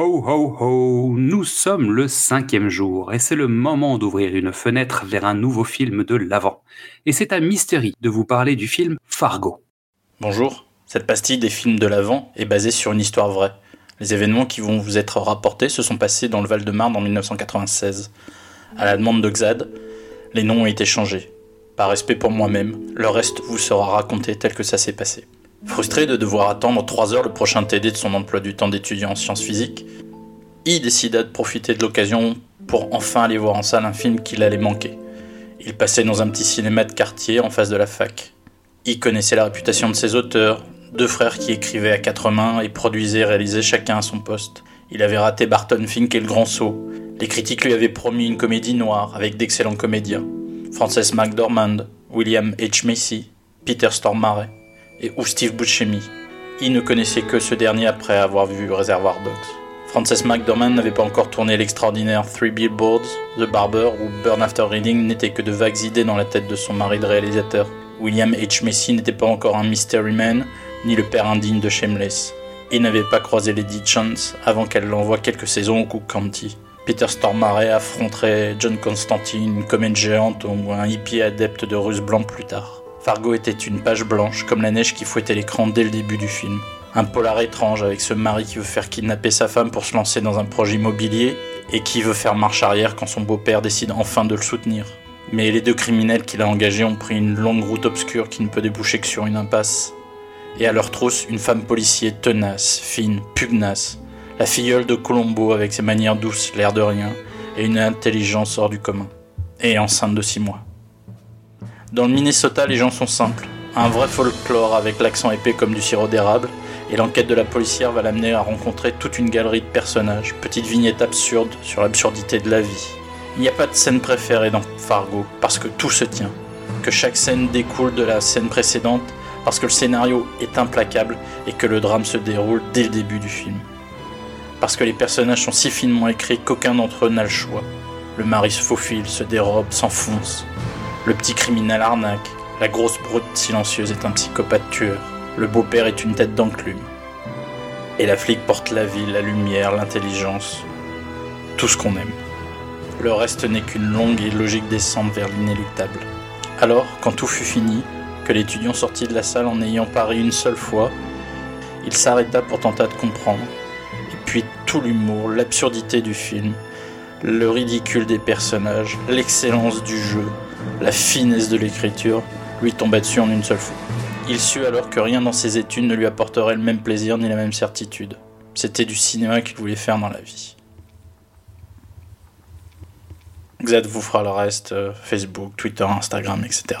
Ho ho ho, nous sommes le cinquième jour et c'est le moment d'ouvrir une fenêtre vers un nouveau film de l'avant. Et c'est à Mystery de vous parler du film Fargo. Bonjour, cette pastille des films de l'avant est basée sur une histoire vraie. Les événements qui vont vous être rapportés se sont passés dans le Val-de-Marne en 1996. À la demande de Xad, les noms ont été changés. Par respect pour moi-même, le reste vous sera raconté tel que ça s'est passé. Frustré de devoir attendre 3 heures le prochain TD de son emploi du temps d'étudiant en sciences physiques, I décida de profiter de l'occasion pour enfin aller voir en salle un film qu'il allait manquer. Il passait dans un petit cinéma de quartier en face de la fac. I connaissait la réputation de ses auteurs, deux frères qui écrivaient à quatre mains et produisaient et réalisaient chacun à son poste. Il avait raté Barton Fink et Le Grand Saut. Les critiques lui avaient promis une comédie noire avec d'excellents comédiens. Frances McDormand, William H. Macy, Peter Stormare et ou Steve Buscemi? Il ne connaissait que ce dernier après avoir vu Reservoir Dogs. Frances McDormand n'avait pas encore tourné l'extraordinaire Three Billboards, The Barber ou Burn After Reading n'était que de vagues idées dans la tête de son mari de réalisateur. William H. Macy n'était pas encore un mystery man, ni le père indigne de Shameless. Il n'avait pas croisé Lady Chance avant qu'elle l'envoie quelques saisons au Cook County. Peter Stormare affronterait John Constantine, une comète géante ou un hippie adepte de ruse blanc plus tard. Fargo était une page blanche, comme la neige qui fouettait l'écran dès le début du film. Un polar étrange avec ce mari qui veut faire kidnapper sa femme pour se lancer dans un projet immobilier et qui veut faire marche arrière quand son beau-père décide enfin de le soutenir. Mais les deux criminels qu'il a engagés ont pris une longue route obscure qui ne peut déboucher que sur une impasse. Et à leur trousse, une femme policier tenace, fine, pugnace, la filleule de Colombo avec ses manières douces, l'air de rien, et une intelligence hors du commun. Et enceinte de six mois. Dans le Minnesota, les gens sont simples. Un vrai folklore avec l'accent épais comme du sirop d'érable, et l'enquête de la policière va l'amener à rencontrer toute une galerie de personnages, petites vignettes absurdes sur l'absurdité de la vie. Il n'y a pas de scène préférée dans Fargo, parce que tout se tient, que chaque scène découle de la scène précédente, parce que le scénario est implacable et que le drame se déroule dès le début du film. Parce que les personnages sont si finement écrits qu'aucun d'entre eux n'a le choix. Le mari se faufile, se dérobe, s'enfonce. Le petit criminel arnaque. La grosse brute silencieuse est un psychopathe tueur. Le beau-père est une tête d'enclume. Et la flic porte la vie, la lumière, l'intelligence. Tout ce qu'on aime. Le reste n'est qu'une longue et logique descente vers l'inéluctable. Alors, quand tout fut fini, que l'étudiant sortit de la salle en ayant pari une seule fois, il s'arrêta pour tenter de comprendre. Et puis tout l'humour, l'absurdité du film, le ridicule des personnages, l'excellence du jeu, la finesse de l'écriture, lui tomba dessus en une seule fois. Il sut alors que rien dans ses études ne lui apporterait le même plaisir ni la même certitude. C'était du cinéma qu'il voulait faire dans la vie. Xad vous fera le reste, euh, Facebook, Twitter, Instagram, etc.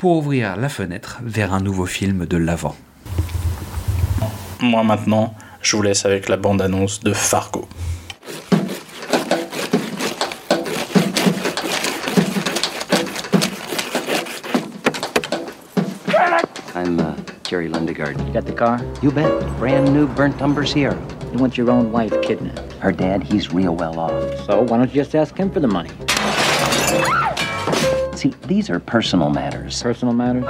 pour ouvrir la fenêtre vers un nouveau film de l'avant. Moi maintenant, je vous laisse avec la bande-annonce de Fargo. I'm uh, Jerry Lundegaard. You got the car? You bet. Brand new burnt umber Sierra. You want your own wife kidnapped. Her dad, he's real well off. So why don't you just ask him for the money? See, these are personal matters. Personal matters?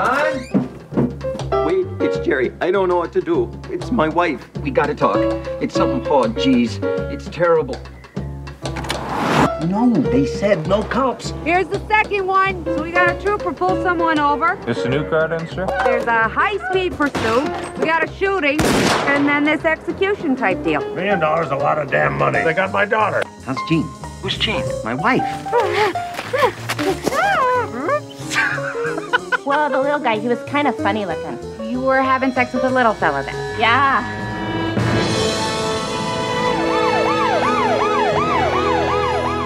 Wait, it's Jerry. I don't know what to do. It's my wife. We gotta talk. It's something hard, jeez. It's terrible. No, they said no cops. Here's the second one. So we got a trooper pull someone over. This a new car then, sir? There's a high-speed pursuit. We got a shooting, and then this execution type deal. Million dollars a lot of damn money. They got my daughter. How's Jean? Who's Jean? My wife. Well, the little guy, he was kind of funny looking. You were having sex with a little fella then. Yeah.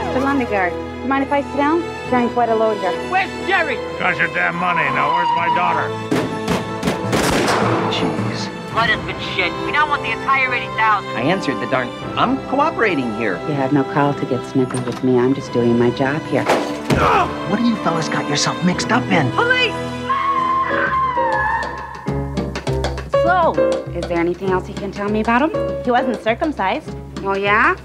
Mr. Lundegaard, you mind if I sit down? Carrying quite a load here. Where's Jerry? Got your damn money. Now where's my daughter? Jeez. Let us good shit. We don't want the entire 80,000. I answered the darn. I'm cooperating here. You have no call to get snippy with me. I'm just doing my job here. What do you fellas got yourself mixed up in? Oh, Police! So, Is there anything else you can tell me about him? he wasn't circumcised. Oh, yeah?